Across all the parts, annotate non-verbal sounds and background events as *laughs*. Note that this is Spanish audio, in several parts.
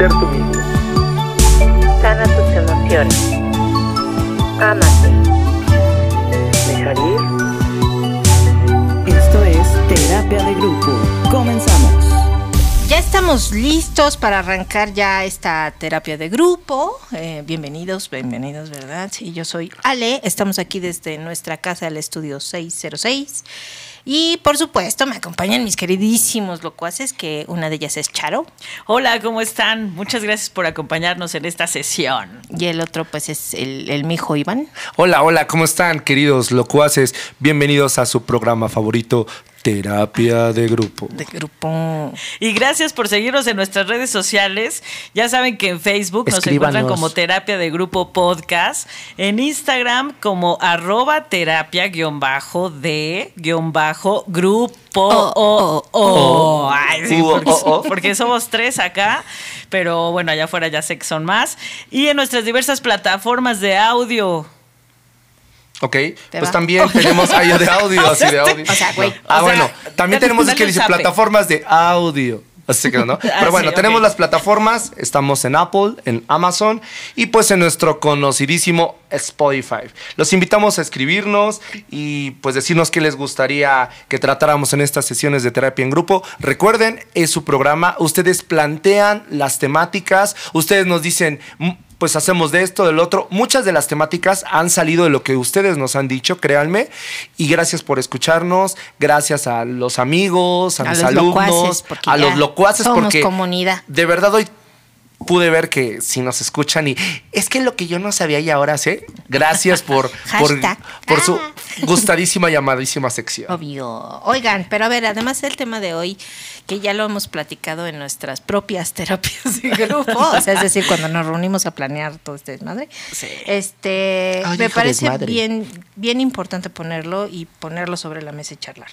ser tú mismo. Sana tus emociones. Ámate. Dejar ir. Esto es Terapia de Grupo. Comenzamos. Ya estamos listos para arrancar ya esta terapia de grupo. Eh, bienvenidos, bienvenidos, ¿verdad? Sí, yo soy Ale. Estamos aquí desde nuestra casa del estudio 606. Y por supuesto me acompañan mis queridísimos locuaces, que una de ellas es Charo. Hola, ¿cómo están? Muchas gracias por acompañarnos en esta sesión. Y el otro pues es el, el mijo Iván. Hola, hola, ¿cómo están, queridos locuaces? Bienvenidos a su programa favorito, Terapia de Grupo. De grupo. Y gracias por seguirnos en nuestras redes sociales. Ya saben que en Facebook nos encuentran como Terapia de Grupo Podcast. En Instagram como arroba terapia guion bajo de guion bajo grupo Oh, o oh, o. Ay, sí, Uh, porque, oh, oh. *laughs* porque somos tres acá, pero bueno, allá afuera ya sé que son más. Y en nuestras diversas plataformas de audio. Ok, pues también tenemos ahí de *laughs* audio, así de audio. O sea, güey. Ah, bueno, también tenemos es que dice plataformas de audio. Así que no. *laughs* Pero Ah, bueno, sí, tenemos las plataformas, estamos en Apple, en Amazon y pues en nuestro conocidísimo Spotify. Los invitamos a escribirnos y pues decirnos qué les gustaría que tratáramos en estas sesiones de terapia en grupo. Recuerden, es su programa, ustedes plantean las temáticas, ustedes nos dicen, "Mm, pues hacemos de esto, del otro. Muchas de las temáticas han salido de lo que ustedes nos han dicho, créanme. Y gracias por escucharnos, gracias a los amigos, a, A mis los alumnos, a los locuaces, somos porque comunidad. de verdad hoy pude ver que si nos escuchan y es que lo que yo no sabía y ahora sé, gracias por, *laughs* por, por su Ah. gustadísima y amadísima sección. Obvio. Oigan, pero a ver, además del tema de hoy, que ya lo hemos platicado en nuestras propias terapias de grupo, o sea, es decir, cuando nos reunimos a planear todo este desmadre, Sí. este, Ay, me parece bien, bien importante ponerlo y ponerlo sobre la mesa y charlar.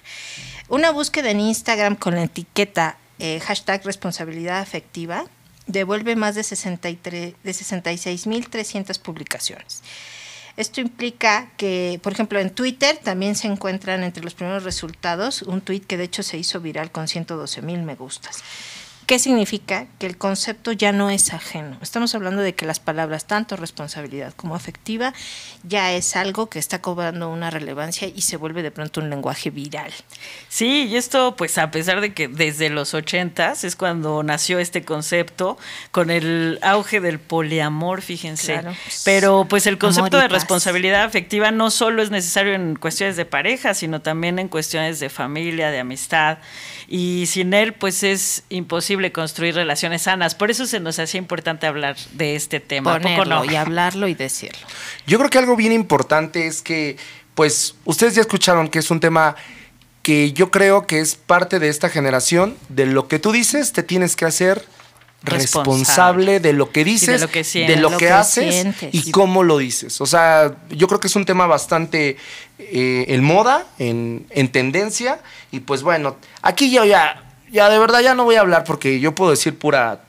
Una búsqueda en Instagram con la etiqueta eh, hashtag responsabilidad afectiva devuelve más de 63 de 66.300 publicaciones. Esto implica que, por ejemplo, en Twitter también se encuentran entre los primeros resultados un tweet que de hecho se hizo viral con 112 mil me gustas. ¿Qué significa? Que el concepto ya no es ajeno. Estamos hablando de que las palabras, tanto responsabilidad como afectiva, ya es algo que está cobrando una relevancia y se vuelve de pronto un lenguaje viral. Sí, y esto pues a pesar de que desde los ochentas es cuando nació este concepto con el auge del poliamor, fíjense. Claro. Pero pues el concepto de responsabilidad afectiva no solo es necesario en cuestiones de pareja, sino también en cuestiones de familia, de amistad. Y sin él pues es imposible construir relaciones sanas. Por eso se nos hacía importante hablar de este tema. ¿A poco Ponerlo no? y hablarlo y decirlo. Yo creo que algo bien importante es que, pues, ustedes ya escucharon que es un tema que yo creo que es parte de esta generación. De lo que tú dices, te tienes que hacer Responsable. responsable de lo que dices, lo que de sientes. lo, Lo que, que haces sientes. y cómo lo dices. O sea, yo creo que es un tema bastante eh, en moda, en, en tendencia. Y pues bueno, aquí yo ya, ya de verdad ya no voy a hablar porque yo puedo decir pura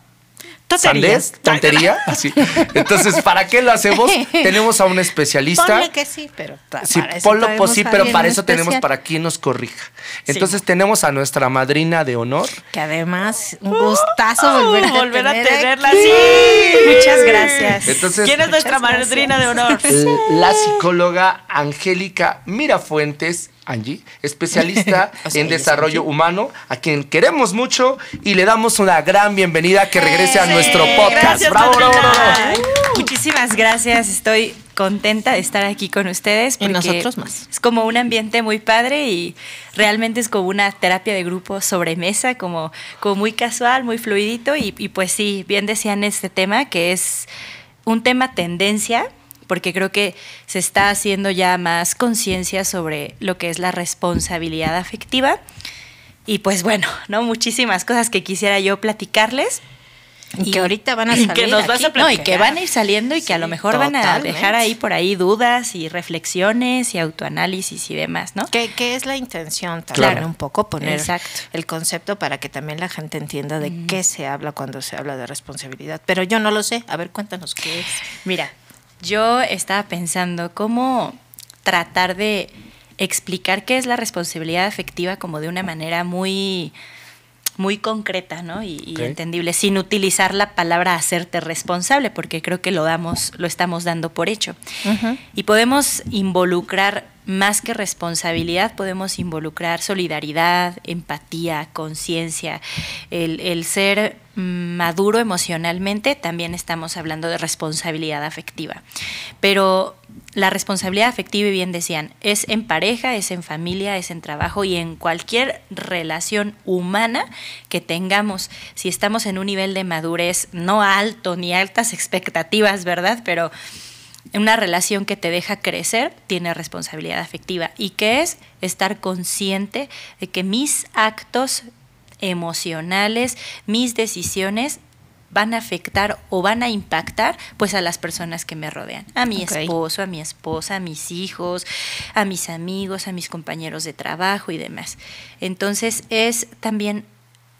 Tonterías. sandez, tontería. *laughs* así. Entonces, ¿para qué lo hacemos? *laughs* Tenemos a un especialista. Ponle que sí, pero Sí, para eso ponlo traemos pues sí, pero para eso tenemos para quien nos corrija. Entonces tenemos a nuestra madrina de honor. Que además, un gustazo volver a, volver a tener tenerla aquí. así. Muchas gracias. Entonces, ¿Quién es nuestra madrina de honor? la psicóloga Angélica Mirafuentes, Angie, especialista *laughs* en es desarrollo Angie. humano, a quien queremos mucho y le damos una gran bienvenida que regrese a nuestro podcast. gracias, ¡Bravo, bravo! Muchísimas gracias, estoy contenta de estar aquí con ustedes. Y porque nosotros más. Es como un ambiente muy padre y realmente es como una terapia de grupo sobre mesa, como, como muy casual, muy fluidito y, y pues sí, bien decían este tema que es un tema tendencia porque creo que se está haciendo ya más conciencia sobre lo que es la responsabilidad afectiva. Y pues bueno, ¿no? Muchísimas cosas que quisiera yo platicarles. Y que ahorita van a salir que nos vas a aquí. No, y que van a ir saliendo y que a Sí, lo mejor van a totalmente. dejar ahí por ahí dudas y reflexiones y autoanálisis y demás, ¿no? Que, que es la intención también, Claro. un poco poner Exacto. el concepto para que también la gente entienda de qué se habla cuando se habla de responsabilidad. Pero yo no lo sé. A ver, cuéntanos qué es. Mira, yo estaba pensando cómo tratar de explicar qué es la responsabilidad afectiva como de una manera muy muy concreta, ¿no? Y, entendible, sin utilizar la palabra hacerte responsable, porque creo que lo damos, lo estamos dando por hecho. Y podemos involucrar más que responsabilidad, podemos involucrar solidaridad, empatía, conciencia, el, el ser maduro emocionalmente, también estamos hablando de responsabilidad afectiva. Pero la responsabilidad afectiva, y bien decían, es en pareja, es en familia, es en trabajo y en cualquier relación humana que tengamos. Si estamos en un nivel de madurez no alto ni altas expectativas, ¿verdad? Pero una relación que te deja crecer tiene responsabilidad afectiva y que es estar consciente de que mis actos emocionales, mis decisiones van a afectar o van a impactar pues a las personas que me rodean, a mi esposo, a mi esposa, a mis hijos, a mis amigos, a mis compañeros de trabajo y demás. Entonces es también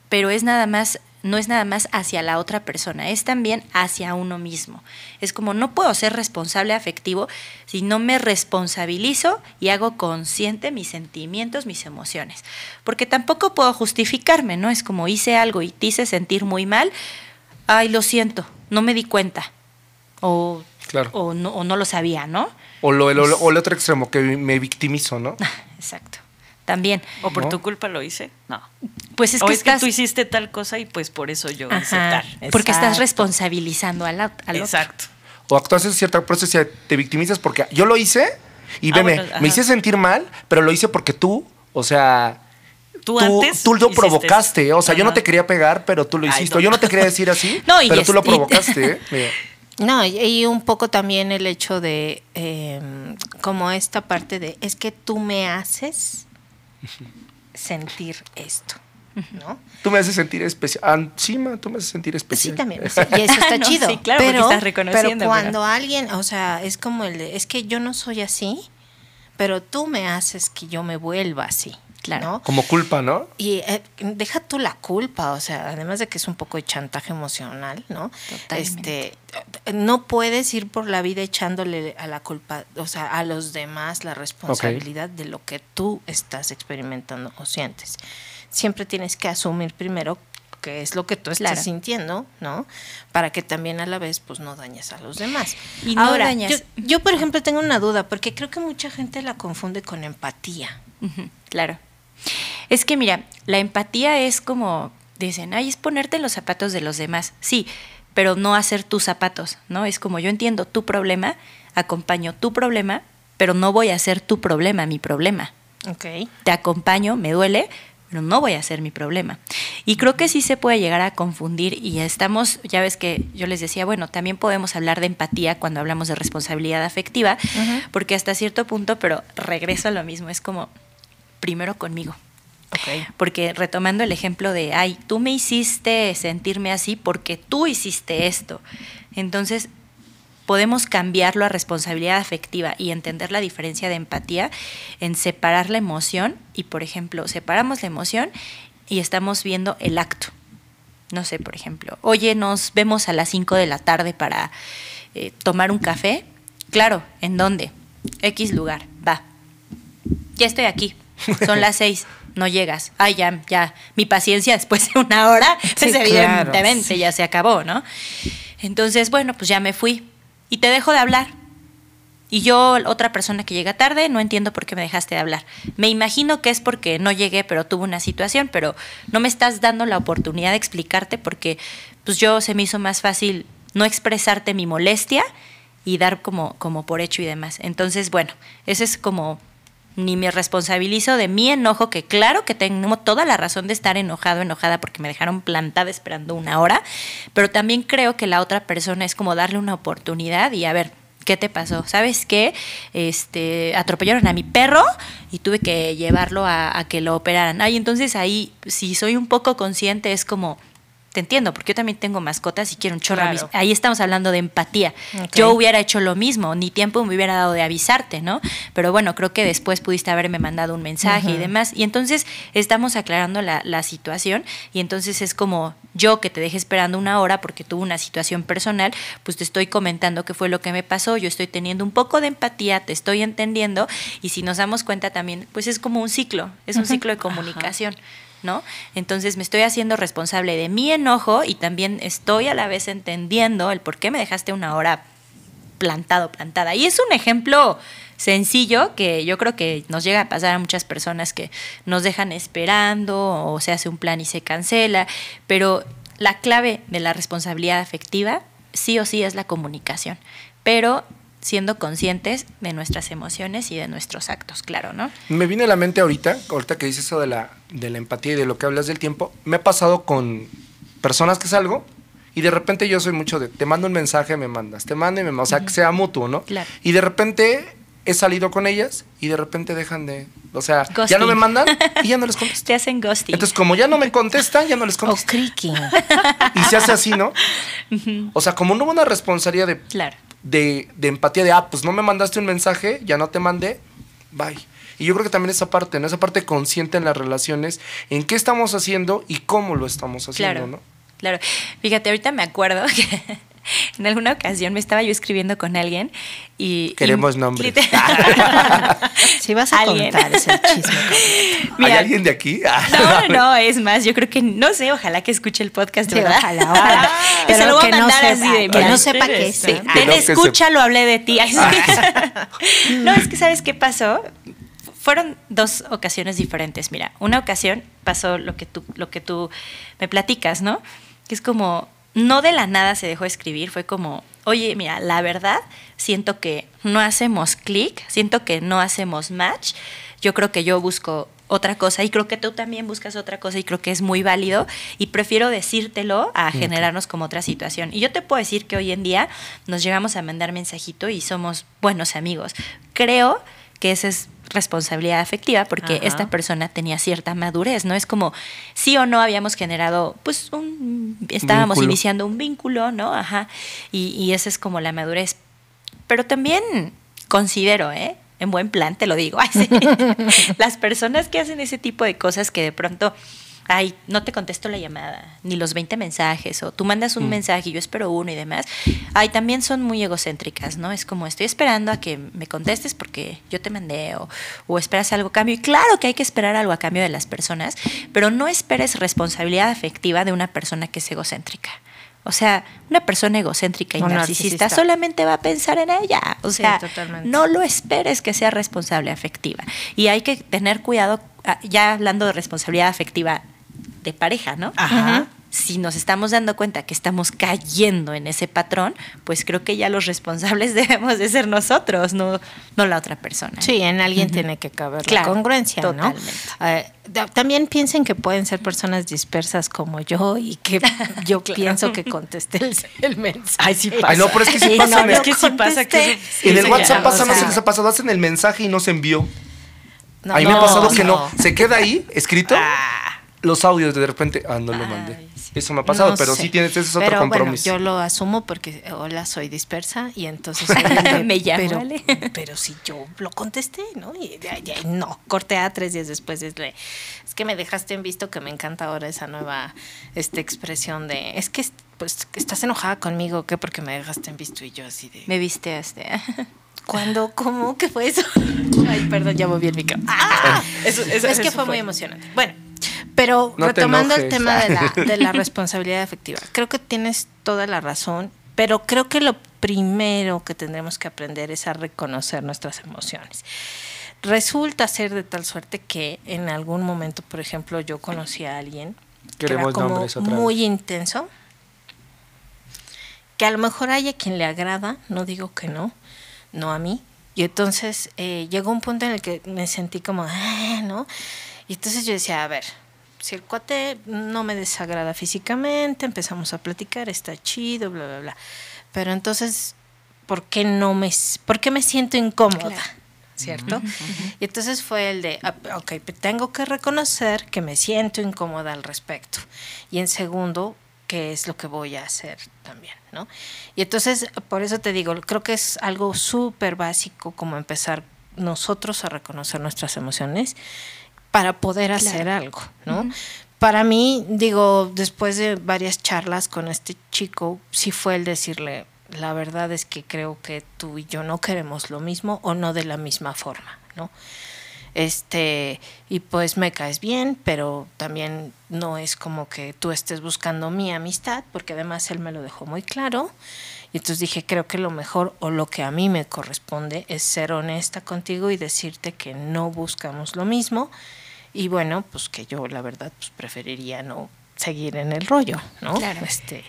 pero es nada más no es nada más hacia la otra persona, es también hacia uno mismo. Es como no puedo ser responsable afectivo si no me responsabilizo y hago consciente mis sentimientos, mis emociones. Porque tampoco puedo justificarme, ¿no? Es como hice algo y te hice sentir muy mal, ay, lo siento, no me di cuenta. O, Claro. o, no, o no lo sabía, ¿no? O, lo, el- o el otro extremo, que me victimizo, ¿no? *laughs* Exacto. También. ¿O por ¿No? tu culpa lo hice? No. Pues es o que es que estás, tú hiciste tal cosa y pues por eso yo hice Ajá. tal. porque estás responsabilizando al, al otro. Exacto. O actúas en cierta proceso te victimizas porque yo lo hice y Ah, veme, bueno, me hice sentir mal, pero lo hice porque tú, o sea, Tú, tú, antes tú lo hiciste provocaste. O sea, yo no te quería pegar, pero tú lo Ay, hiciste. no. Yo no te quería decir así, *laughs* No, y pero tú lo y- provocaste. ¿eh? *laughs* No, y, y un poco también el hecho de eh, como esta parte de es que tú me haces sentir esto, ¿no? Tú me haces sentir especial. Encima, tú me haces sentir Sí, especial. también. *laughs* sí, y eso está No, chido. sí, claro, porque pero, estás reconociendo, Pero pero- cuando alguien, o sea, es como el de, es que yo no soy así, pero tú me haces que yo me vuelva así. Claro. ¿no? Como culpa, ¿no? Y eh, deja tú la culpa, o sea, además de que es un poco de chantaje emocional, ¿no? Totalmente. Este, no puedes ir por la vida echándole a la culpa, o sea, a los demás la responsabilidad de lo que tú estás experimentando o sientes. Siempre tienes que asumir primero qué es lo que tú estás Claro. sintiendo, ¿no? Para que también a la vez pues no dañes a los demás. Y no Ahora, dañas- yo, yo, por ejemplo tengo una duda porque creo que mucha gente la confunde con empatía. Claro. Es que mira, la empatía es como, dicen, ay, es ponerte en los zapatos de los demás. Sí, pero no hacer tus zapatos, ¿no? Es como yo entiendo tu problema, acompaño tu problema, pero no voy a hacer tu problema mi problema. Ok. Te acompaño, me duele, pero no voy a hacer mi problema. Y creo que sí se puede llegar a confundir y estamos, ya ves que yo les decía, bueno, también podemos hablar de empatía cuando hablamos de responsabilidad afectiva, porque hasta cierto punto, pero regreso a lo mismo, es como primero conmigo. Porque retomando el ejemplo de, ay, tú me hiciste sentirme así porque tú hiciste esto. Entonces, podemos cambiarlo a responsabilidad afectiva y entender la diferencia de empatía en separar la emoción y, por ejemplo, separamos la emoción y estamos viendo el acto. No sé, por ejemplo, oye, nos vemos a las 5 de la tarde para eh, tomar un café. Claro, ¿en dónde? X lugar, va. Ya estoy aquí, son las 6, no llegas. Ay, ya, ya, mi paciencia después de una hora, pues claro, evidentemente ya se acabó, ¿no? Entonces, bueno, pues ya me fui y te dejo de hablar. Y yo, otra persona que llega tarde, no entiendo por qué me dejaste de hablar. Me imagino que es porque no llegué, pero tuve una situación, pero no me estás dando la oportunidad de explicarte porque pues yo se me hizo más fácil no expresarte mi molestia y dar como, como por hecho y demás. Entonces, bueno, ese es como ni me responsabilizo de mi enojo, que claro que tengo toda la razón de estar enojado, enojada porque me dejaron plantada esperando una hora, pero también creo que la otra persona es como darle una oportunidad y a ver, ¿qué te pasó? ¿Sabes qué? Este, atropellaron a mi perro y tuve que llevarlo a, que lo operaran. Ay, entonces ahí, si soy un poco consciente, es como, te entiendo, porque yo también tengo mascotas y quiero un chorro. Claro. Ahí estamos hablando de empatía. Yo hubiera hecho lo mismo, ni tiempo me hubiera dado de avisarte, ¿no? Pero bueno, creo que después pudiste haberme mandado un mensaje y demás. Y entonces estamos aclarando la, la situación y entonces es como yo que te dejé esperando una hora porque tuve una situación personal, pues te estoy comentando qué fue lo que me pasó, yo estoy teniendo un poco de empatía, te estoy entendiendo y si nos damos cuenta también, pues es como un ciclo, es un ciclo de comunicación. Entonces me estoy haciendo responsable de mi enojo y también estoy a la vez entendiendo el por qué me dejaste una hora plantado, plantada. Y es un ejemplo sencillo que yo creo que nos llega a pasar a muchas personas que nos dejan esperando o se hace un plan y se cancela, pero la clave de la responsabilidad afectiva sí o sí es la comunicación, pero siendo conscientes de nuestras emociones y de nuestros actos, claro, ¿no? Me viene a la mente ahorita, ahorita que dices eso de la, de la empatía y de lo que hablas del tiempo, me ha pasado con personas que salgo y de repente yo soy mucho de, te mando un mensaje, me mandas, te mando y me mandas, o sea, que sea mutuo, ¿no? Claro. Y de repente he salido con ellas y de repente dejan de, o sea, ya no me mandan y ya no les *laughs* contesto. Te hacen ghosting. Entonces, como ya no me contestan, ya no les O contesto. creaking. Y se hace así, ¿no? O sea, como no hubo una responsabilidad de claro. de, de empatía de, ah, pues no me mandaste un mensaje, ya no te mandé, bye. Y yo creo que también esa parte, ¿no? Esa parte consciente en las relaciones, en qué estamos haciendo y cómo lo estamos haciendo, Claro, ¿no? claro. Fíjate, ahorita me acuerdo que *laughs* en alguna ocasión me estaba yo escribiendo con alguien y... Queremos y- nombres. *laughs* Si vas a Alguien. contar ese chisme. *laughs* Mira, ¿Hay alguien de aquí? No, no, es más, yo creo que, no sé, ojalá que escuche el podcast, Sí, ¿verdad? ojalá, ojalá. Que se Pero lo voy a que no mandar sepa, así de, que no sepa sí, es, ¿no? Que ten no, que escucha, lo hablé de ti. Sí. no, es que ¿sabes qué pasó? Fueron dos ocasiones diferentes. Mira, una ocasión pasó lo que tú, lo que tú me platicas, ¿no? Que es como, no de la nada se dejó escribir, fue como, oye, mira, la verdad, siento que no hacemos clic, siento que no hacemos match. Yo creo que yo busco otra cosa y creo que tú también buscas otra cosa y creo que es muy válido y prefiero decírtelo a generarnos como otra situación. Y yo te puedo decir que hoy en día nos llegamos a mandar mensajito y somos buenos amigos. Creo que esa es responsabilidad afectiva porque Ajá. esta persona tenía cierta madurez, ¿no? Es como sí o no habíamos generado, pues un, estábamos Vínculo. iniciando un vínculo, ¿no? Ajá. Y, y esa es como la madurez. Pero también considero, ¿eh? En buen plan, te lo digo. *laughs* Ay, sí. *laughs* Las personas que hacen ese tipo de cosas que de pronto, ay, no te contesto la llamada, ni los 20 mensajes, o tú mandas un mensaje y yo espero uno y demás, ay, también son muy egocéntricas, ¿no? Es como estoy esperando a que me contestes porque yo te mandé, o, o esperas algo a cambio. Y claro que hay que esperar algo a cambio de las personas, pero no esperes responsabilidad afectiva de una persona que es egocéntrica. O sea, una persona egocéntrica y narcisista, narcisista. solamente va a pensar en ella. O sea, no lo esperes que sea responsable afectiva. Y hay que tener cuidado, ah, ya hablando de responsabilidad afectiva de pareja, ¿no? Ajá. Si nos estamos dando cuenta que estamos cayendo en ese patrón, pues creo que ya los responsables *laughs* debemos de ser nosotros, no, no la otra persona. Sí, en alguien tiene que caber Claro, la congruencia, totalmente. ¿no? Eh, da- también piensen que pueden ser personas dispersas como yo y que *laughs* yo pienso que contesté el, el mensaje. Ay, sí pasa. Ay, no, pero es que sí pasa. no es que sí pasa que en el WhatsApp pasa, no si les ha pasado, hacen el mensaje y no se envió. No, a mí me ha no, pasado que no. no. Se queda ahí, escrito, Ah. Los audios de repente, ah, no lo Ay, mandé. sí. Eso me ha pasado, No pero sé. sí tienes, ese es otro Pero, bueno, compromiso. yo lo asumo porque, hola, soy dispersa y entonces *laughs* Me llamo, pero, Ale. *laughs* pero si yo lo contesté, ¿no? Y de ahí no, corté a tres días después. Es, de, es que me dejaste en visto que me encanta ahora esa nueva este, expresión de, es que pues, que estás enojada conmigo, ¿qué? Porque me dejaste en visto y yo así de... Me viste este. *laughs* ¿Cuándo? ¿Cómo? ¿Qué fue eso? Ay, perdón, ya moví el micro. ¡Ah! Eso- eso- es que eso fue, fue. muy emocionante. Bueno, pero No te retomando el tema de la, de la *laughs* responsabilidad afectiva, creo que tienes toda la razón, pero creo que lo primero que tendremos que aprender es a reconocer nuestras emociones. Resulta ser de tal suerte que en algún momento, por ejemplo, yo conocí a alguien que era como otra muy intenso, que a lo mejor hay a quien le agrada, no digo que no, no a mí. Y entonces eh, llegó un punto en el que me sentí como, ah, ¿no? Y entonces yo decía, a ver, si el cuate no me desagrada físicamente, empezamos a platicar, está chido, bla, bla, bla. Pero entonces, ¿por qué no me, por qué me siento incómoda? ¿Cierto? Y entonces fue el de, ah, ok, tengo que reconocer que me siento incómoda al respecto. Y en segundo, qué es lo que voy a hacer también, ¿no? Y entonces, por eso te digo, creo que es algo súper básico como empezar nosotros a reconocer nuestras emociones para poder hacer algo, ¿no? Para mí, digo, después de varias charlas con este chico, sí fue el decirle, la verdad es que creo que tú y yo no queremos lo mismo o no de la misma forma, ¿no? este, y pues me caes bien, pero también no es como que tú estés buscando mi amistad, porque además él me lo dejó muy claro. Y entonces dije, creo que lo mejor o lo que a mí me corresponde es ser honesta contigo y decirte que no buscamos lo mismo. Y bueno, pues que yo la verdad pues preferiría no seguir en el rollo, ¿no? Claro. Este,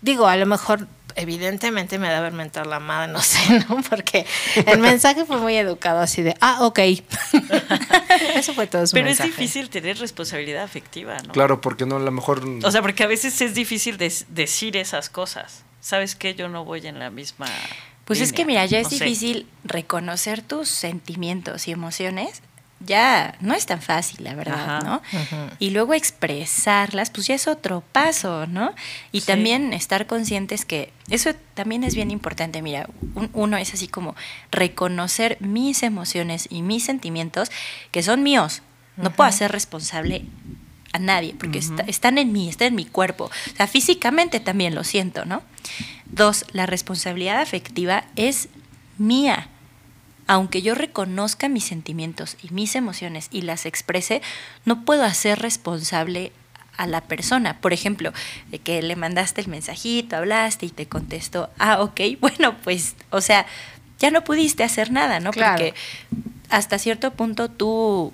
digo, a lo mejor evidentemente me da haber mentado la madre, no *laughs* sé, ¿no? Porque el mensaje fue muy educado así de, ah, ok. *laughs* Eso fue todo su Pero mensaje. es difícil tener responsabilidad afectiva, ¿no? Claro, porque no, a lo mejor. O sea, porque a veces es difícil decir esas cosas. ¿Sabes qué? Yo no voy en la misma. Pues es que mira, ya es No sé. difícil reconocer tus sentimientos y emociones. Ya no es tan fácil, la verdad, Ajá. ¿no? Y luego expresarlas, pues ya es otro paso, ¿no? Y Sí. también estar conscientes que eso también es bien importante. Mira, un- uno es así como reconocer mis emociones y mis sentimientos que son míos. No puedo hacer responsable a nadie, porque está- están en mí, están en mi cuerpo. O sea, físicamente también lo siento, ¿no? Dos, la responsabilidad afectiva es mía. Aunque yo reconozca mis sentimientos y mis emociones y las exprese, no puedo hacer responsable a la persona. Por ejemplo, de que le mandaste el mensajito, hablaste y te contestó, ah, ok, *laughs* bueno, pues, o sea, ya no pudiste hacer nada, ¿no? Claro. Porque hasta cierto punto tú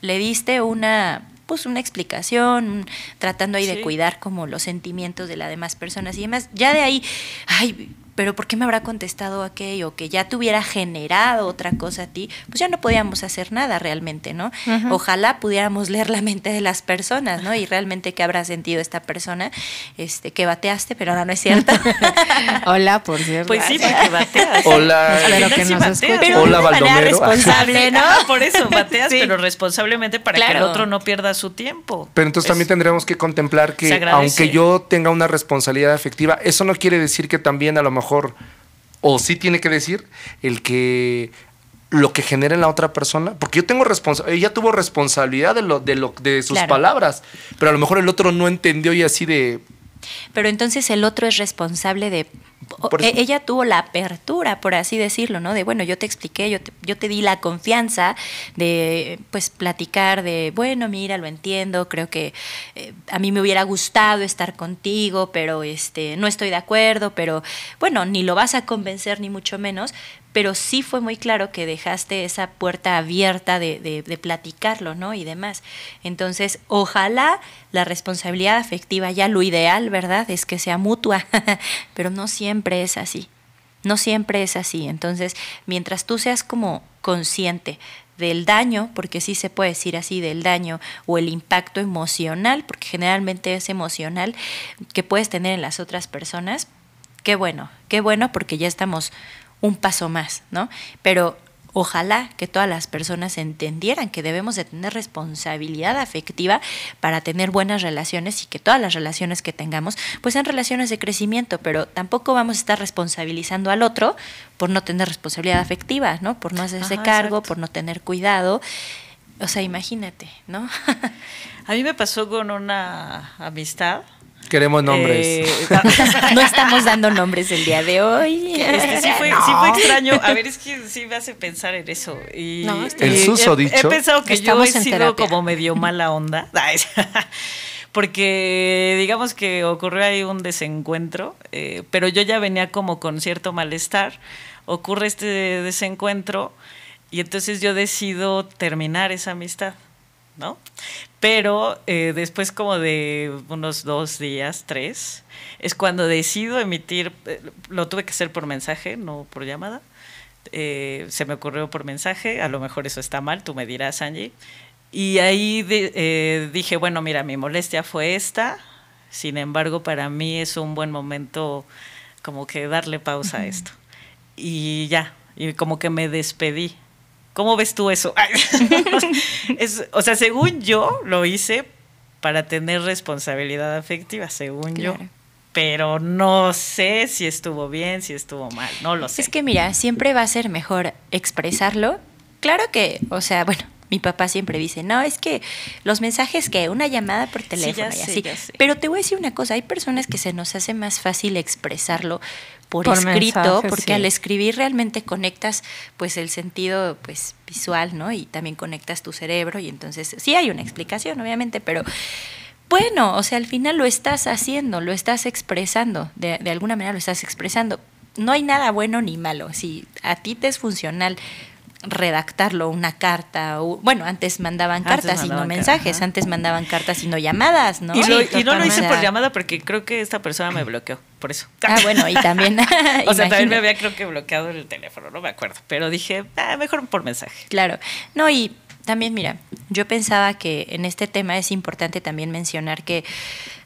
le diste una pues una explicación, tratando ahí de cuidar como los sentimientos de las demás personas y demás. Ya de ahí, ay, pero ¿por qué me habrá contestado aquello? Que ya te hubiera generado otra cosa a ti, pues ya no podíamos hacer nada realmente, ¿no? Ojalá pudiéramos leer la mente de las personas, ¿no? Y realmente qué habrá sentido esta persona, este, que bateaste, pero ahora no es cierto. *laughs* Hola, por cierto. Pues sí, porque bateas. Hola. Espero que sí nos bateas. escuchen. pero Hola, de una manera Baldomero. responsable, ¿no? Ah, por eso bateas, Sí. pero responsablemente para que el otro no pierda su tiempo. Pero entonces Es- también tendríamos que contemplar que aunque yo tenga una responsabilidad afectiva, eso no quiere decir que también a lo mejor, o sí tiene que decir, el que lo que genera en la otra persona, porque yo tengo responsabilidad, ella tuvo responsabilidad de lo de lo de sus Claro. palabras, pero a lo mejor el otro no entendió y así de Pero entonces el otro es responsable de... e- ella tuvo la apertura, por así decirlo, ¿no? De, bueno, yo te expliqué, yo te, yo te di la confianza de, pues, platicar de, bueno, mira, lo entiendo, creo que eh, a mí me hubiera gustado estar contigo, pero este, no estoy de acuerdo, pero, bueno, ni lo vas a convencer, ni mucho menos, pero sí fue muy claro que dejaste esa puerta abierta de, de- platicarlo, ¿no? Y demás. Entonces, ojalá la responsabilidad afectiva, ya lo ideal, ¿verdad? Es que sea mutua, *laughs* pero no siempre es así. No siempre es así. Entonces, mientras tú seas como consciente del daño, porque sí se puede decir así, del daño o el impacto emocional, porque generalmente es emocional, que puedes tener en las otras personas, qué bueno, qué bueno porque ya estamos un paso más, ¿no? Pero ojalá que todas las personas entendieran que debemos de tener responsabilidad afectiva para tener buenas relaciones y que todas las relaciones que tengamos pues sean relaciones de crecimiento, pero tampoco vamos a estar responsabilizando al otro por no tener responsabilidad afectiva, ¿no? Por no hacerse Ajá, cargo, exacto. por no tener cuidado. O sea, imagínate, ¿no? *laughs* A mí me pasó con una amistad. Queremos nombres. Eh, *laughs* *laughs* no estamos dando nombres el día de hoy. Este, sí, fue, sí fue extraño. A ver, *laughs* es que sí me hace pensar en eso. Y, No, El y suso he, dicho. He pensado que Estamos yo he sido terapia. como medio mala onda. Porque digamos que ocurrió ahí un desencuentro, eh, pero yo ya venía como con cierto malestar. Ocurre este desencuentro y entonces yo decido terminar esa amistad. ¿No? Pero eh, después como de unos dos días, tres, es cuando decido emitir, eh, lo tuve que hacer por mensaje, no por llamada. Eh, se me ocurrió por mensaje, a lo mejor eso está mal, tú me dirás, Angie. Y ahí de- dije, bueno, mira, mi molestia fue esta, sin embargo, para mí es un buen momento como que darle pausa a esto. Y ya, y como que me despedí. ¿Cómo ves tú eso? *laughs* Es- o sea, según yo lo hice para tener responsabilidad afectiva, según yo. Pero no sé si estuvo bien, si estuvo mal, no lo sé. Es que mira, siempre va a ser mejor expresarlo. Claro que, o sea, bueno, mi papá siempre dice, no, es que los mensajes que una llamada por teléfono ya y sé, así. ya sé. Pero te voy a decir una cosa, hay personas que se nos hace más fácil expresarlo por, Por escrito, mensaje, porque sí. al escribir realmente conectas pues el sentido pues visual, ¿no? Y también conectas tu cerebro y entonces sí hay una explicación, obviamente, pero bueno, o sea, al final lo estás haciendo, lo estás expresando, de, de alguna manera lo estás expresando. No hay nada bueno ni malo. Si a ti te es funcional redactarlo, una carta, o, bueno, antes mandaban Antes cartas y no mandaban car- mensajes, ajá. antes mandaban cartas y no llamadas, ¿no? Y, lo- Sí, y no lo hice por llamada porque creo que esta persona me bloqueó, por eso. Ah, bueno, y también. *laughs* *laughs* o sea, también me había creo que bloqueado el teléfono, no me acuerdo. Pero dije, ah, mejor por mensaje. Claro. No, y también, mira, yo pensaba que en este tema es importante también mencionar que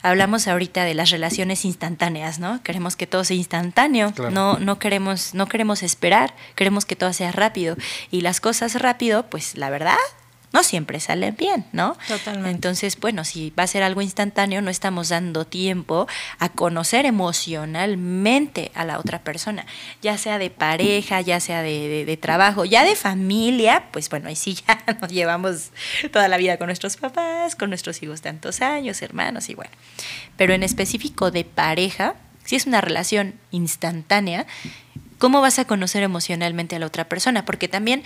hablamos ahorita de las relaciones instantáneas, ¿no? Queremos que todo sea instantáneo, Claro. no, no queremos, no queremos esperar, queremos que todo sea rápido. Y las cosas rápido, pues la verdad, no siempre salen bien, ¿no? Totalmente. Entonces, bueno, si va a ser algo instantáneo, no estamos dando tiempo a conocer emocionalmente a la otra persona, ya sea de pareja, ya sea de, de- de trabajo, ya de familia, pues bueno, ahí sí *laughs* ya nos llevamos toda la vida con nuestros papás, con nuestros hijos tantos años, hermanos y bueno. Pero en específico de pareja, si es una relación instantánea, ¿cómo vas a conocer emocionalmente a la otra persona? Porque también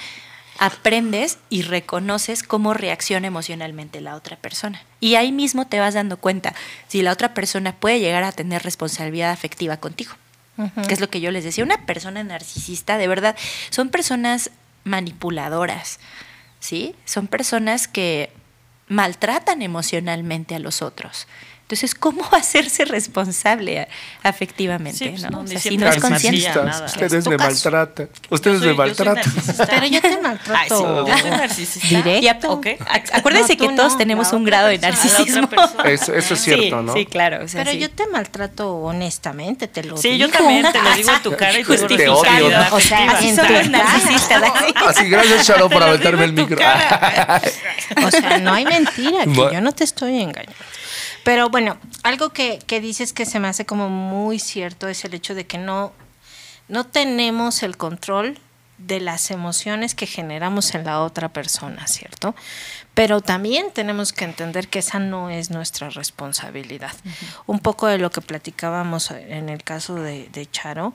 aprendes y reconoces cómo reacciona emocionalmente la otra persona. Y ahí mismo te vas dando cuenta si la otra persona puede llegar a tener responsabilidad afectiva contigo. Que es lo que yo les decía. Una persona narcisista, de verdad, son personas manipuladoras, ¿sí? Son personas que maltratan emocionalmente a los otros. Entonces, ¿cómo hacerse responsable a- afectivamente? Sí, pues, ¿no? no, O sea, si no es consciente. nada. Ustedes me maltratan. Ustedes soy- me maltratan. Pero yo te *laughs* Ay, sí, maltrato. yo soy narcisista. Directo. Ok. Ac- Acuérdense No, que todos no, tenemos un grado de narcisismo. Eso, eso es cierto, sí, ¿no? Sí, claro. o sea, Pero sí. yo te maltrato honestamente, te lo Sí, digo. yo también te lo *laughs* digo en tu cara y tú Te odio, ¿no? O sea, Así cara. narcisistas. *laughs* así. Gracias, Charo, por aventarme el micro. O sea, no hay mentira, yo no te estoy engañando. Pero bueno, algo que, que dices que se me hace como muy cierto es el hecho de que no, no tenemos el control de las emociones que generamos en la otra persona, ¿cierto? Pero también tenemos que entender que esa no es nuestra responsabilidad. Un poco de lo que platicábamos en el caso de, de Charo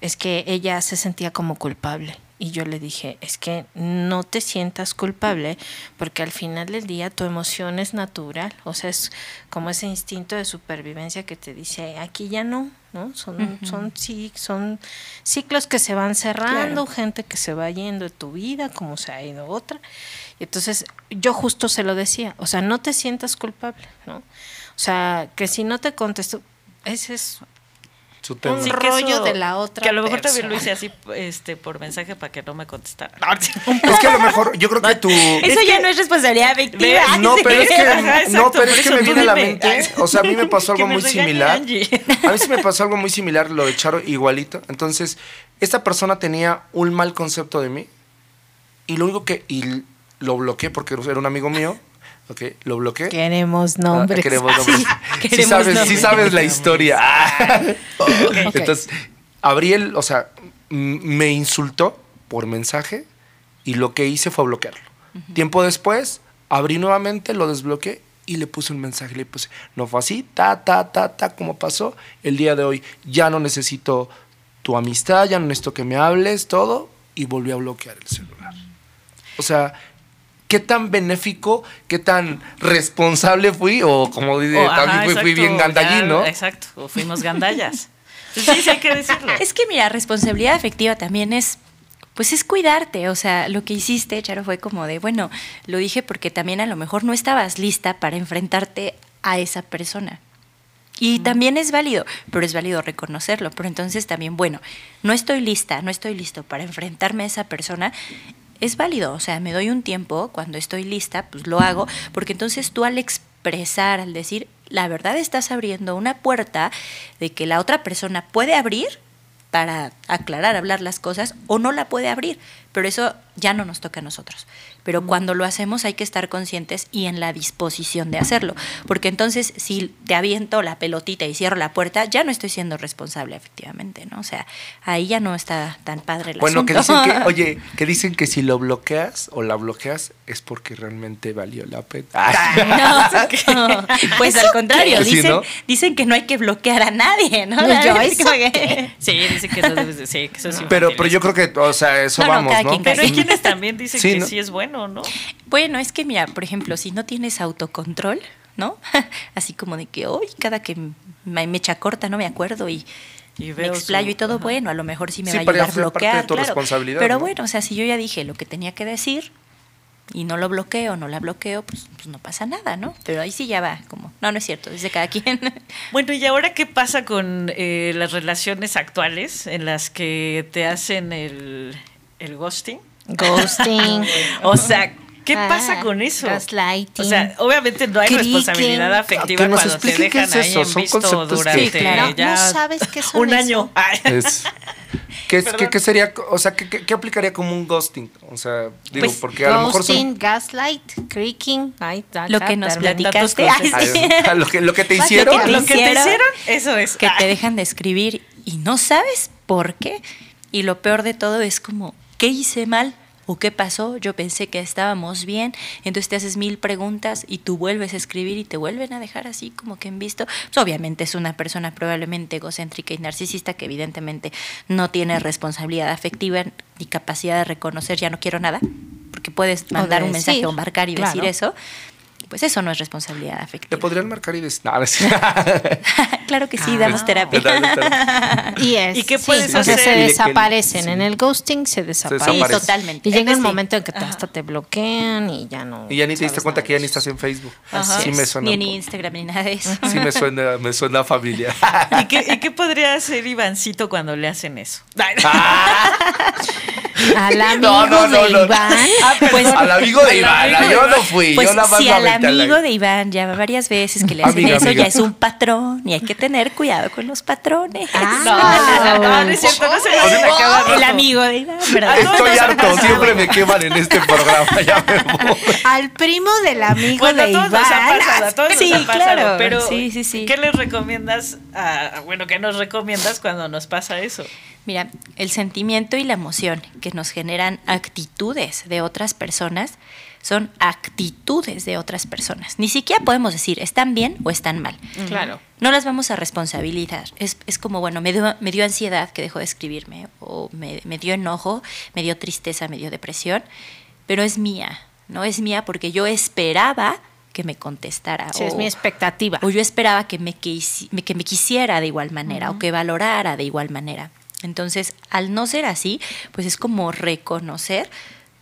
es que ella se sentía como culpable. Y yo le dije, es que no te sientas culpable porque al final del día tu emoción es natural. O sea, es como ese instinto de supervivencia que te dice, aquí ya no, ¿no? Son, son, sí, son ciclos que se van cerrando, gente que se va yendo de tu vida, como se ha ido otra. Y entonces yo justo se lo decía, o sea, no te sientas culpable, ¿no? O sea, que si no te contesto, ese es Su tema. Un Sí, que rollo eso- de la otra Que a lo mejor persona. también lo hice así este, por mensaje para que no me contestara. *laughs* *laughs* Es que a lo mejor, yo creo que tu... Eso ya no es responsabilidad. Ve, No, pero es que, *laughs* Ajá, no, pero es que me tú viene a la mente, o sea, a mí me pasó algo muy similar. Angie. A mí sí me pasó algo muy similar, lo de Charo, igualito. Entonces, esta persona tenía un mal concepto de mí y lo único que, y lo bloqueé porque era un amigo mío, ok, lo bloqueé. Queremos nombres. *laughs* Ah, queremos nombres. *laughs* Sí, queremos sabes, sí nombres. sabes la historia. *laughs* Entonces, abrí el, o sea, me insultó por mensaje y lo que hice fue bloquearlo. Tiempo después, abrí nuevamente, lo desbloqueé y le puse un mensaje. Le puse, no fue así, ta, ta, ta, ta, como pasó. El día de hoy ya no necesito tu amistad, ya no necesito que me hables, todo. Y volví a bloquear el celular. O sea, ¿qué tan benéfico, qué tan responsable fui? O como dice, O, ajá, también fui, fui exacto, bien gandallín, ya, ¿no? Exacto, o fuimos gandallas. Pues sí, sí hay que decirlo. Es que mira, responsabilidad afectiva también es, pues es cuidarte. O sea, lo que hiciste, Charo, fue como de, bueno, lo dije porque también a lo mejor no estabas lista para enfrentarte a esa persona. Y también es válido, pero es válido reconocerlo. Pero entonces también, bueno, no estoy lista, no estoy listo para enfrentarme a esa persona. Es válido, o sea, me doy un tiempo, cuando estoy lista, pues lo hago, porque entonces tú al expresar, al decir, la verdad estás abriendo una puerta de que la otra persona puede abrir para aclarar, hablar las cosas, o no la puede abrir, pero eso ya no nos toca a nosotros. Pero cuando lo hacemos hay que estar conscientes y en la disposición de hacerlo, porque entonces si te aviento la pelotita y cierro la puerta, ya no estoy siendo responsable efectivamente, ¿no? O sea, ahí ya no está tan padre el Bueno, que asunto. dicen que, *laughs* oye, que dicen que si lo bloqueas o la bloqueas es porque realmente valió la pena. *laughs* No, pues al contrario, Sí, dicen, ¿no? dicen que no hay que bloquear a nadie, ¿no? Yo *laughs* Es eso que- Sí, dice que no debes de sí, que eso es Pero, pero yo creo que, o sea, eso No, no, vamos, cada ¿no? quien, Pero hay quienes *laughs* también dicen Sí, que ¿no? sí es bueno, ¿no? Bueno, es que mira, por ejemplo, si no tienes autocontrol, ¿no? *laughs* Así como de que hoy cada que me, me echa corta no me acuerdo y, Y me explayo su- y todo, ajá. bueno, a lo mejor sí me Sí, va a ayudar a fue parte de bloquear, tu claro. responsabilidad, Pero ¿no? bueno, o sea, si yo ya dije lo que tenía que decir y no lo bloqueo, no la bloqueo, pues, pues no pasa nada, ¿no? Pero ahí sí ya va, como, no, no es cierto, desde cada quien. *laughs* Bueno, ¿y ahora qué pasa con eh, las relaciones actuales en las que te hacen el, el ghosting? Ghosting. *laughs* O sea, ¿qué Ah, pasa con eso? gaslighting. O sea, obviamente no hay Creaking. responsabilidad afectiva Que nos cuando te dejan ahí eso, en son visto durante Sí, claro. ya No sabes qué son un eso. año. *laughs* Es, ¿qué, sería, o sea, ¿qué, qué- qué aplicaría como un ghosting? O sea, digo, Pues, porque a lo mejor Ghosting, son... gaslight, creaking. Ay, ta- lo que nos platicaste, *laughs* lo, que, lo que te Lo hicieron... Lo que te hicieron, eso es. que te dejan de escribir y no sabes por qué. Y lo peor de todo es como, ¿qué hice mal? ¿O qué pasó? Yo pensé que estábamos bien. Entonces te haces mil preguntas y tú vuelves a escribir y te vuelven a dejar así como que en visto. Pues obviamente es una persona probablemente egocéntrica y narcisista que evidentemente no tiene responsabilidad afectiva ni capacidad de reconocer ya no quiero nada. Porque puedes mandar un mensaje o marcar y claro. decir eso. Pues eso no es responsabilidad Le afectiva. podrían marcar y decir... No, no *laughs* claro que sí, Ah. damos terapia. *laughs* Y, es, ¿Y qué sí, puedes o sea, hacer? se desaparecen. sí. En el ghosting se desaparecen. Sí, desaparece. totalmente. Y llega un sí. momento en que te- hasta te bloquean y ya no. y ya ni te diste cuenta que ya ni estás en Facebook. Ajá. Sí me suena. Ni en. Instagram ni nada de eso. Sí me suena, me suena familiar. *laughs* ¿Y qué, y qué podría hacer Ivancito cuando le hacen eso? Al *laughs* amigo No, no, no, de no. Iván. Pues, Al amigo de Iván, amigo yo no fui, pues yo si me al amigo de Iván llama varias veces que le hacen Amiga, eso, amiga. ya es un patrón y hay que tener cuidado con los patrones. Ah. *laughs* No, no, no es cierto, no se. El amigo de Iván, ¿verdad? Ah, Estoy harto, siempre me queman en este programa, ya me voy. Al primo del amigo Bueno, a de todos Iván. nos ha pasado, a todos Sí, nos ha pasado, claro. pero Sí, sí, sí. ¿qué les recomiendas? A, bueno, ¿qué nos recomiendas cuando nos pasa eso? Mira, el sentimiento y la emoción que nos generan actitudes de otras personas son actitudes de otras personas. Ni siquiera podemos decir están bien o están mal. Claro. No las vamos a responsabilizar. Es, es como, bueno, me dio, me dio ansiedad que dejó de escribirme, o me, me dio enojo, me dio tristeza, me dio depresión, pero es mía, ¿no? Es mía porque yo esperaba que me contestara. Sí, o, es mi expectativa. o yo esperaba que me, quisi- me- que me quisiera de igual manera o que valorara de igual manera. Entonces, al no ser así, pues es como reconocer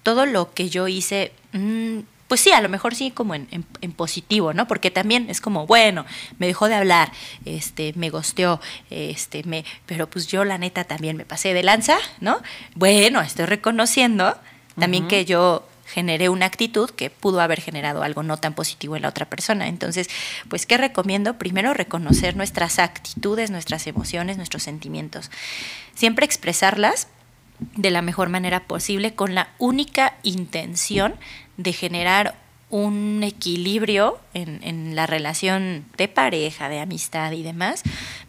todo lo que yo hice. mm, pues sí, a lo mejor sí como en, en- en positivo, ¿no? Porque también es como, bueno, me dejó de hablar, este, me gosteó, este, me, pero pues yo la neta también me pasé de lanza, ¿no? Bueno, estoy reconociendo también que yo generé una actitud que pudo haber generado algo no tan positivo en la otra persona. Entonces, pues, ¿qué recomiendo? Primero, reconocer nuestras actitudes, nuestras emociones, nuestros sentimientos. Siempre expresarlas de la mejor manera posible con la única intención de generar un equilibrio en, la relación de pareja, de amistad y demás,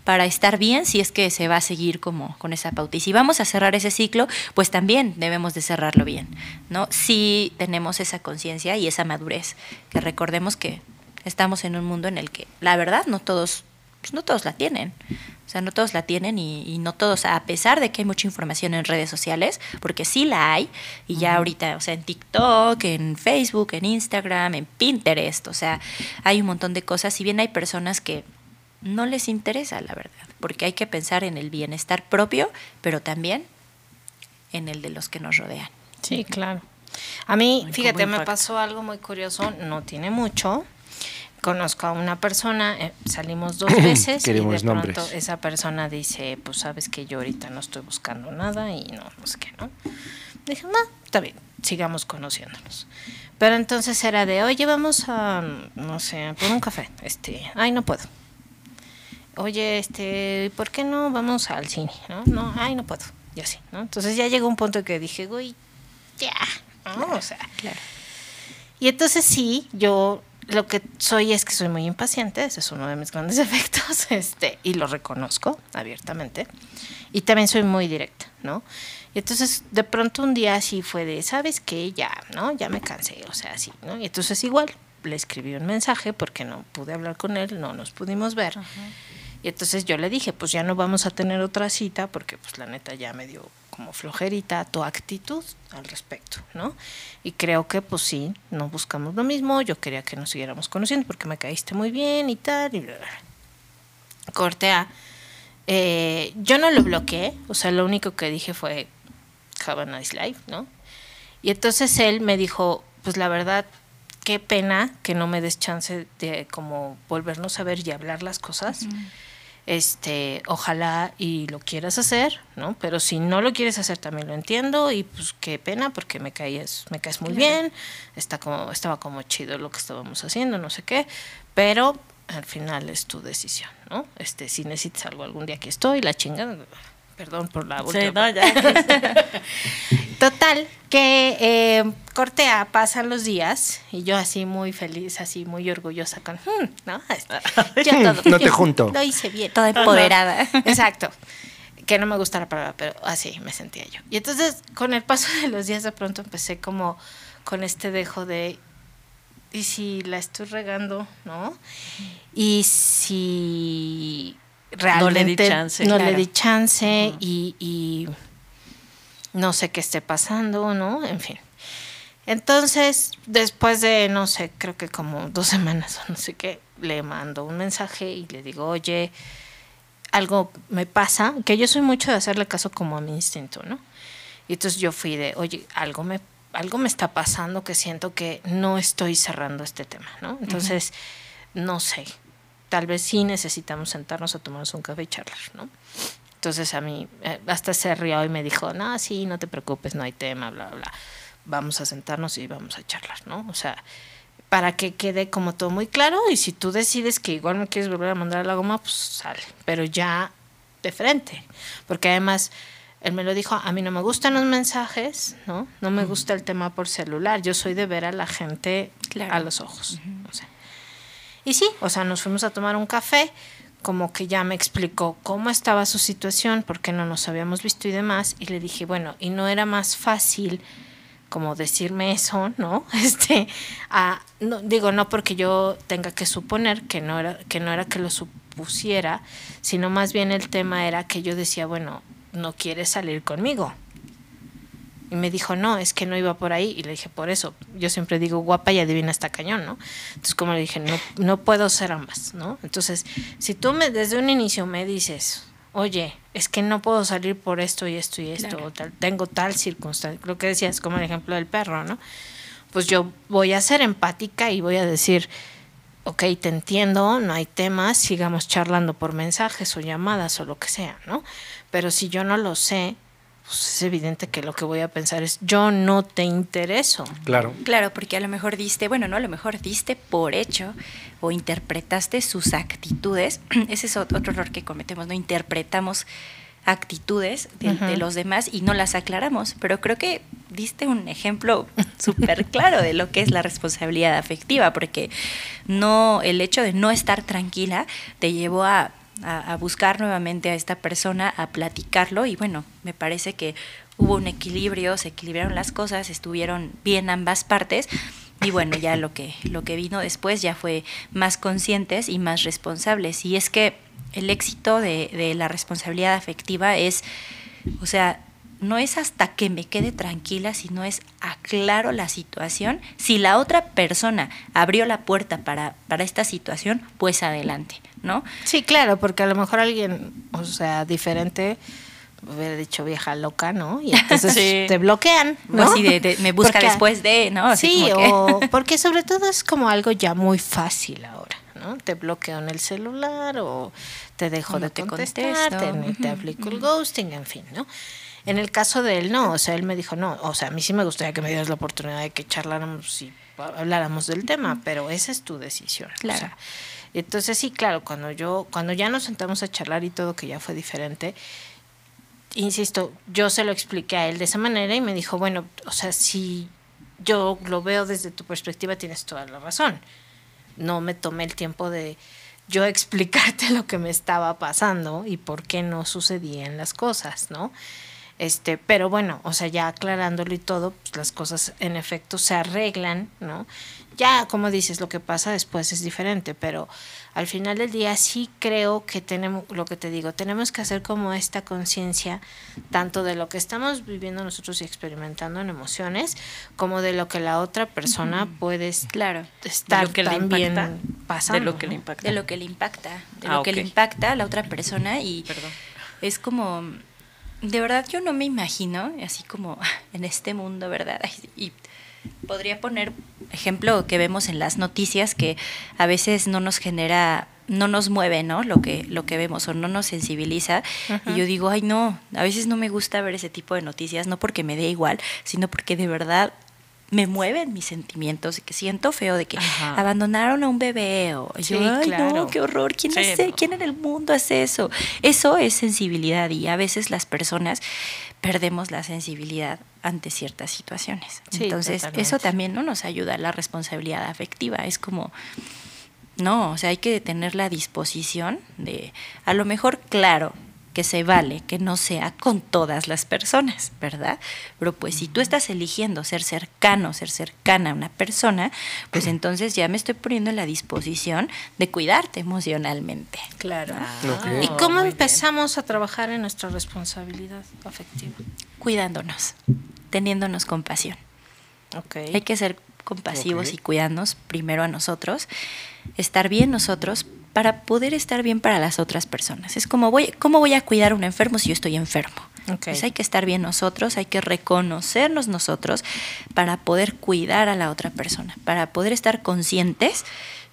para estar bien si es que se va a seguir como con esa pauta. Y si vamos a cerrar ese ciclo, pues también debemos de cerrarlo bien, ¿no? Si tenemos esa conciencia y esa madurez, que recordemos que estamos en un mundo en el que la verdad no todos, pues no todos la tienen. O sea, no todos la tienen y, y no todos, a pesar de que hay mucha información en redes sociales, porque sí la hay, y ya ahorita, o sea, en TikTok, en Facebook, en Instagram, en Pinterest, o sea, hay un montón de cosas, si bien hay personas que no les interesa, la verdad, porque hay que pensar en el bienestar propio, pero también en el de los que nos rodean. Sí, claro. A mí, fíjate, me pasó algo muy curioso, no tiene mucho. Conozco a una persona, eh, salimos dos *clears throat* veces y de pronto esa persona dice, pues sabes que yo ahorita no estoy buscando nada y no, no sé qué, ¿no? Dije, no, está bien, sigamos conociéndonos. Pero entonces era de, oye, vamos a, no sé, por un café. Este, ay, no puedo. Oye, este, ¿por qué no vamos al cine? No, no, ay, no puedo. Y así, ¿no? Entonces ya llegó un punto que dije, güey, ya, ¿no? O sea, y entonces sí, yo lo que soy es que soy muy impaciente, ese es uno de mis grandes *laughs* efectos, este, y lo reconozco abiertamente. Y también soy muy directa, ¿no? Y entonces de pronto un día así fue de, ¿sabes qué? Ya, ¿no? Ya me cansé, o sea, así, ¿no? Y entonces igual le escribí un mensaje porque no pude hablar con él, no nos pudimos ver. Y entonces yo le dije, pues ya no vamos a tener otra cita porque pues la neta ya me dio como flojerita tu actitud al respecto, ¿no? Y creo que pues sí, no buscamos lo mismo, yo quería que nos siguiéramos conociendo porque me caíste muy bien y tal, y bla, bla. Corte A. Eh, yo no lo bloqueé, o sea, lo único que dije fue, have a nice life, ¿no? Y entonces él me dijo, pues la verdad, qué pena que no me des chance de como volvernos a ver y hablar las cosas. Este, ojalá y lo quieras hacer, ¿no? Pero si no lo quieres hacer también lo entiendo y pues qué pena porque me caes, me caes muy bien, está como, estaba como chido lo que estábamos haciendo, no sé qué, pero al final es tu decisión, ¿no? Este, si necesitas algo algún día que estoy, la chingada, perdón por la Sí, última no, ya. *laughs* Total, que eh, cortea, pasan los días y yo así muy feliz, así muy orgullosa con, "Hmm", ¿no? *laughs* Yo todo, No te junto. Lo hice bien. Toda empoderada. Exacto. Que no me gusta la palabra, pero así me sentía yo. Y entonces, con el paso de los días, de pronto empecé como con este dejo de, ¿y si la estoy regando, no? Y si realmente chance. no Claro. le di chance y, y no sé qué esté pasando, ¿no? En fin. Entonces, después de, no sé, creo que como dos *laughs* semanas o no sé qué, le mando un mensaje y le digo, oye, algo me pasa, que yo soy mucho de hacerle caso como a mi instinto, ¿no? Y entonces yo fui de, oye, algo me, algo me está pasando que siento que no estoy cerrando este tema, ¿no? Entonces, no sé, tal vez sí necesitamos sentarnos a tomarnos un café y charlar, ¿no? Entonces a mí eh, hasta se rió y me dijo, no, sí, no te preocupes, no hay tema, bla, bla, bla. Vamos a sentarnos y vamos a charlar, ¿no? O sea, para que quede como todo muy claro y si tú decides que igual me quieres volver a mandar a la goma, pues sale, pero ya de frente. Porque además, él me lo dijo, a mí no me gustan los mensajes, ¿no? No me gusta el tema por celular, yo soy de ver a la gente Claro. a los ojos. o sea. Y sí, o sea, nos fuimos a tomar un café, como que ya me explicó cómo estaba su situación, por qué no nos habíamos visto y demás, y le dije, bueno, y no era más fácil como decirme eso, ¿no? *laughs* Este, a, no, digo, no porque yo tenga que suponer que no era que no era que lo supusiera, sino más bien el tema era que yo decía, bueno, no quieres salir conmigo. Y me dijo, no, es que no iba por ahí. Y le dije, por eso. Yo siempre digo, guapa y adivina está cañón, ¿no? Entonces, como le dije, no, no puedo ser ambas, ¿no? Entonces, si tú me, desde un inicio me dices, oye, es que no puedo salir por esto y esto y esto, Claro. o tal, tengo tal circunstancia, lo que decías, como el ejemplo del perro, ¿no? Pues yo voy a ser empática y voy a decir, ok, te entiendo, no hay temas, sigamos charlando por mensajes o llamadas o lo que sea, ¿no? Pero si yo no lo sé, pues es evidente que lo que voy a pensar es, yo no te intereso. Claro. Claro, porque a lo mejor diste, bueno, no, a lo mejor diste por hecho o interpretaste sus actitudes. *clears throat* Ese es ot- otro error que cometemos, ¿no? Interpretamos actitudes de, de los demás y no las aclaramos. Pero creo que diste un ejemplo *laughs* súper claro de lo que es la responsabilidad afectiva, porque no, el hecho de no estar tranquila te llevó a a, buscar nuevamente a esta persona, a platicarlo y bueno, me parece que hubo un equilibrio, se equilibraron las cosas, estuvieron bien ambas partes y bueno, ya lo que, lo que vino después ya fue más conscientes y más responsables. Y es que el éxito de, de la responsabilidad afectiva es, o sea, no es hasta que me quede tranquila, sino es aclaro la situación. Si la otra persona abrió la puerta para, para esta situación, pues adelante, ¿no? Sí, claro, porque a lo mejor alguien, o sea, diferente, hubiera dicho vieja loca, ¿no? Y entonces *laughs* Sí. te bloquean, O ¿no? así de, de- me busca Porque- después de, ¿no? Así sí, como que- o *laughs* porque sobre todo es como algo ya muy fácil ahora, ¿no? Te bloqueo en el celular o te dejo no de te contestar, te, te aplico el ghosting, en fin, ¿no? En el caso de él, no, o sea, él me dijo, no, o sea, a mí sí me gustaría que me dieras la oportunidad de que charláramos y habláramos del tema, pero esa es tu decisión. o Claro. sea, entonces sí, claro, cuando yo, cuando ya nos sentamos a charlar y todo, que ya fue diferente, insisto, yo se lo expliqué a él de esa manera y me dijo, bueno, o sea, si yo lo veo desde tu perspectiva, tienes toda la razón. No me tomé el tiempo de yo explicarte *laughs* lo que me estaba pasando y por qué no sucedían las cosas, ¿no? Este, pero bueno, o sea, ya aclarándolo y todo, pues las cosas en efecto se arreglan, ¿no? Ya, como dices, lo que pasa después es diferente, pero al final del día sí creo que tenemos, lo que te digo, tenemos que hacer como esta conciencia tanto de lo que estamos viviendo nosotros y experimentando en emociones, como de lo que la otra persona puede Claro. estar De lo que le también impacta, pasando. de lo que ¿no? le impacta. de lo que le impacta, de Ah, lo que le impacta a la otra persona y Perdón. es como, de verdad yo no me imagino, así como *laughs* en este mundo, ¿verdad? Y podría poner ejemplo que vemos en las noticias que a veces no nos genera no nos mueve, ¿no? Lo que lo que vemos o no nos sensibiliza y yo digo, "Ay, no, a veces no me gusta ver ese tipo de noticias, no porque me dé igual, sino porque de verdad me mueven mis sentimientos y que siento feo de que Ajá. abandonaron a un bebé o Sí, yo, ay, claro. no, qué horror, ¿quién Sí, hace? no. ¿Quién en el mundo hace eso? Eso es sensibilidad y a veces las personas perdemos la sensibilidad ante ciertas situaciones. Sí, Entonces, totalmente. eso también no nos ayuda a la responsabilidad afectiva. Es como, no, o sea, hay que tener la disposición de, a lo mejor, claro, que se vale que no sea con todas las personas, ¿verdad? Pero pues si tú estás eligiendo ser cercano, ser cercana a una persona, pues entonces ya me estoy poniendo en la disposición de cuidarte emocionalmente. Claro. Ok. ¿Y cómo empezamos a trabajar en nuestra responsabilidad afectiva? Cuidándonos, teniéndonos compasión. Ok. Hay que ser compasivos y cuidarnos primero a nosotros, estar bien nosotros para poder estar bien para las otras personas. Es como, voy, ¿cómo voy a cuidar a un enfermo si yo estoy enfermo? Ok. Pues hay que estar bien nosotros, hay que reconocernos nosotros para poder cuidar a la otra persona, para poder estar conscientes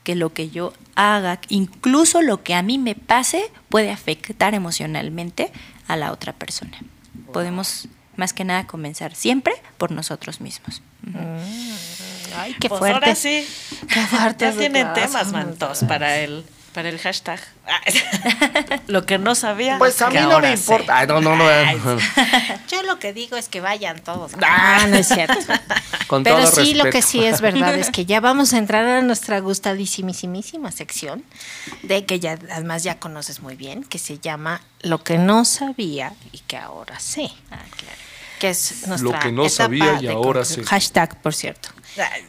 que lo que yo haga, incluso lo que a mí me pase, puede afectar emocionalmente a la otra persona. Podemos más que nada comenzar siempre por nosotros mismos. Ay, qué Pues fuerte. ahora sí. Qué fuerte. Ya tienen temas, mantos, para el, para el hashtag. *laughs* Lo que no sabía. Pues a mí no me importa. Ay, no, no, no. *laughs* Yo lo que digo es que vayan todos. Ah, no es cierto. *laughs* Con Pero todo sí, lo que respeto. sí es verdad es que ya vamos a entrar a nuestra gustadísimísima sección, de que ya además ya conoces muy bien, que se llama Lo que no sabía y que ahora sé. Que es nuestra que no etapa sabía y ahora sé. Hashtag, por cierto.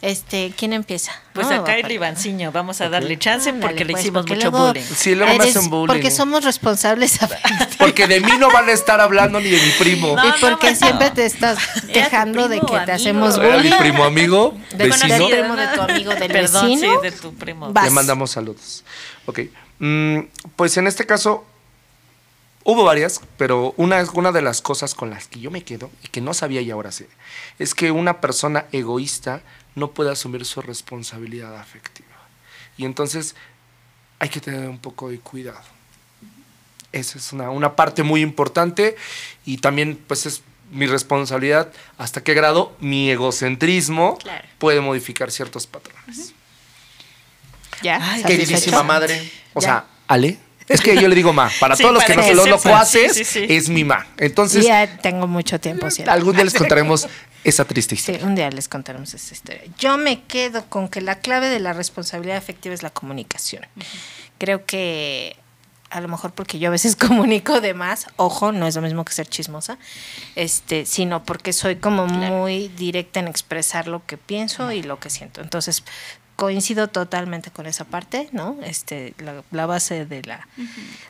Este, ¿quién empieza? Pues No, acá el Ivanciño, vamos a darle chance Ándale, porque le pues, hicimos porque mucho luego bullying. Sí, luego me hacen bullying. Porque somos responsables. *laughs* Porque de mí no van a estar hablando ni de mi primo. No, y porque no, siempre no. te estás *laughs* quejando de que te hacemos Era mi bullying. primo amigo, *laughs* Del vecino. primo de tu amigo del Perdón, vecino. sí, de tu primo. Le mandamos saludos. Ok. Mm, pues en este caso, hubo varias, pero una, una de las cosas con las que yo me quedo y que no sabía y ahora sé, es que una persona egoísta no puede asumir su responsabilidad afectiva. Y entonces hay que tener un poco de cuidado. Esa es una, una parte muy importante y también pues es mi responsabilidad hasta qué grado mi egocentrismo Claro. puede modificar ciertos patrones. Ya. Ay, Queridísima ¿satisfecho? madre. O Ya. sea, Ale. Es que yo le digo ma. Para Sí, todos los que para no que los sepan. locuaces, Sí, sí, sí. es mi ma. Entonces, ya tengo mucho tiempo haciendo. algún día les contaremos esa triste Sí, historia. un día les contaremos esta historia. Yo me quedo con que la clave de la responsabilidad afectiva es la comunicación. Creo que a lo mejor porque yo a veces *laughs* comunico de más, ojo, no es lo mismo que ser chismosa, este, sino porque soy como muy directa en expresar lo que pienso y lo que siento. Entonces, coincido totalmente con esa parte, ¿no? Este, la, la base de la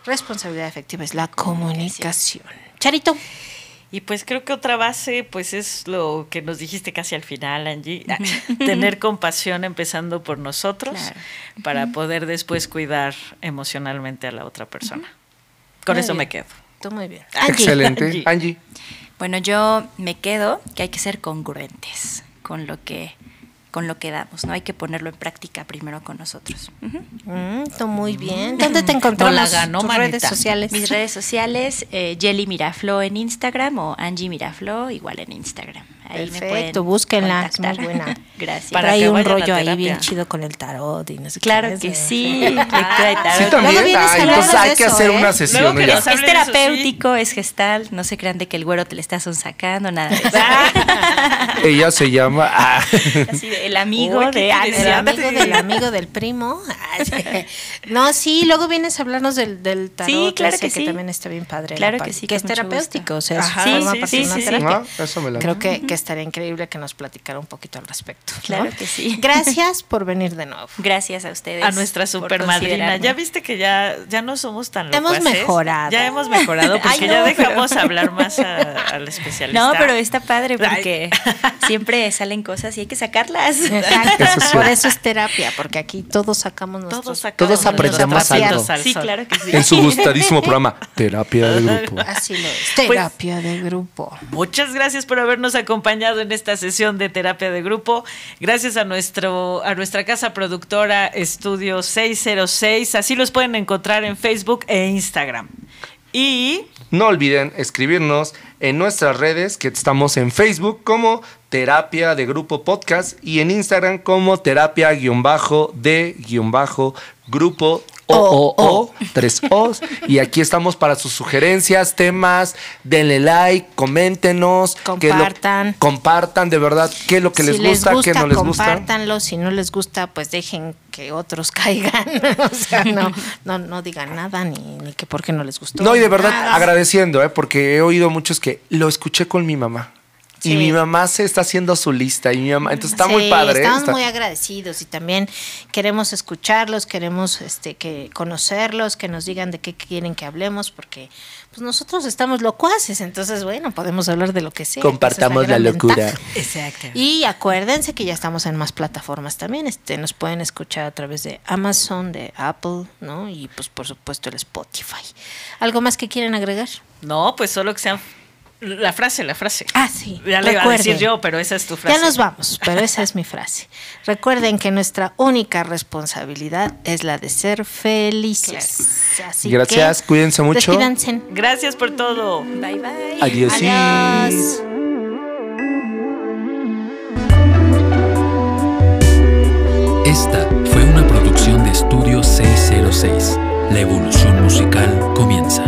responsabilidad afectiva es la comunicación. Charito. Y pues creo que otra base, pues es lo que nos dijiste casi al final, Angie, *laughs* tener compasión empezando por nosotros Claro. para poder después cuidar emocionalmente a la otra persona. Con Muy eso bien. me quedo. Tú muy bien. Excelente. Angie. Angie. Bueno, yo me quedo que hay que ser congruentes con lo que con lo que damos, ¿no? Hay que ponerlo en práctica primero con nosotros. Ujú. Mm, tú muy bien. ¿Dónde te encontramos? No la ganó, tus redes sociales. Mis redes sociales, eh, Jelly Miraflo en Instagram o Angie Miraflo, igual en Instagram. Ahí me Perfecto, pueden búsquenla, es muy buena. *laughs* Gracias. Para Trae un rollo ahí bien chido con el tarot y no sé qué Claro es, que sí. tarot. Sí, *laughs* también. Ay, entonces hay que hacer ¿eh? una sesión. Es terapéutico, es gestal. No se crean de que el güero te le está sacando, nada de eso. *laughs* Ella se llama. ah. Así de, el amigo Uy, de ah, El amigo del amigo del primo. *laughs* No, sí, luego vienes a hablarnos del, del tarot. Sí, claro que sí. también está bien padre. Claro la que sí, Que es terapéutico, o sea, Ajá, sí, forma sí, terapia. Ah, eso me la. Creo que, que estaría increíble que nos platicara un poquito al respecto. ¿no? Claro que sí. *laughs* Gracias por venir de nuevo. Gracias a ustedes. a nuestra super madrina. Ya viste que ya, ya no somos tan Hemos mejorado. Ya hemos mejorado *laughs* porque Ay, ya no, dejamos hablar más al especialista. No, pero está padre porque siempre salen cosas y hay que sacarlas. Exacto. Eso sí. Por eso es terapia, porque aquí todos sacamos nuestros... todos, aprendemos algo. al Sí, claro que sí. En su *laughs* gustadísimo programa, Terapia de Grupo. *laughs* Así lo es. Pues Terapia de grupo. Muchas gracias por habernos acompañado en esta sesión de terapia de grupo. Gracias a nuestro a nuestra casa productora Estudio 606. Así los pueden encontrar en Facebook e Instagram. Y No olviden escribirnos en nuestras redes, que estamos en Facebook como Terapia de Grupo Podcast y en Instagram como Terapia-de-Grupo o o o tres O's. Y aquí estamos para sus sugerencias, temas. Denle like, coméntenos. lo- Compartan. compartan de verdad qué es lo que si les gusta, qué no les gusta. compártanlo. Si no les gusta, pues dejen que otros *laughs* caigan. o sea, no, no, no digan nada ni, ni que por qué no les gustó. No, y de verdad Nada. agradeciendo, ¿eh? porque he oído muchos que lo escuché con mi mamá. Y mi mamá se está haciendo su lista y mi mamá, entonces está Sí, muy padre. Estamos Está- muy agradecidos y también queremos escucharlos, queremos este que conocerlos, que nos digan de qué quieren que hablemos, porque pues nosotros estamos locuaces, entonces bueno, podemos hablar de lo que sea. Compartamos la locura. ventaja. *laughs* exacto. Y acuérdense que ya estamos en más plataformas también. Este, nos pueden escuchar a través de Amazon, de Apple, ¿no? Y pues por supuesto el Spotify. ¿Algo más que quieren agregar? No, pues solo que sean la frase, la frase. Ah, sí. Ya le iba a decir yo, pero esa es tu frase. Ya nos vamos, pero esa es mi frase. Recuerden que nuestra única responsabilidad es la de ser felices. Así Gracias, que, cuídense mucho. Despídanse. Gracias por todo. Bye bye. Adiós. Adiós. Esta fue una producción de Estudio 606. La evolución musical comienza.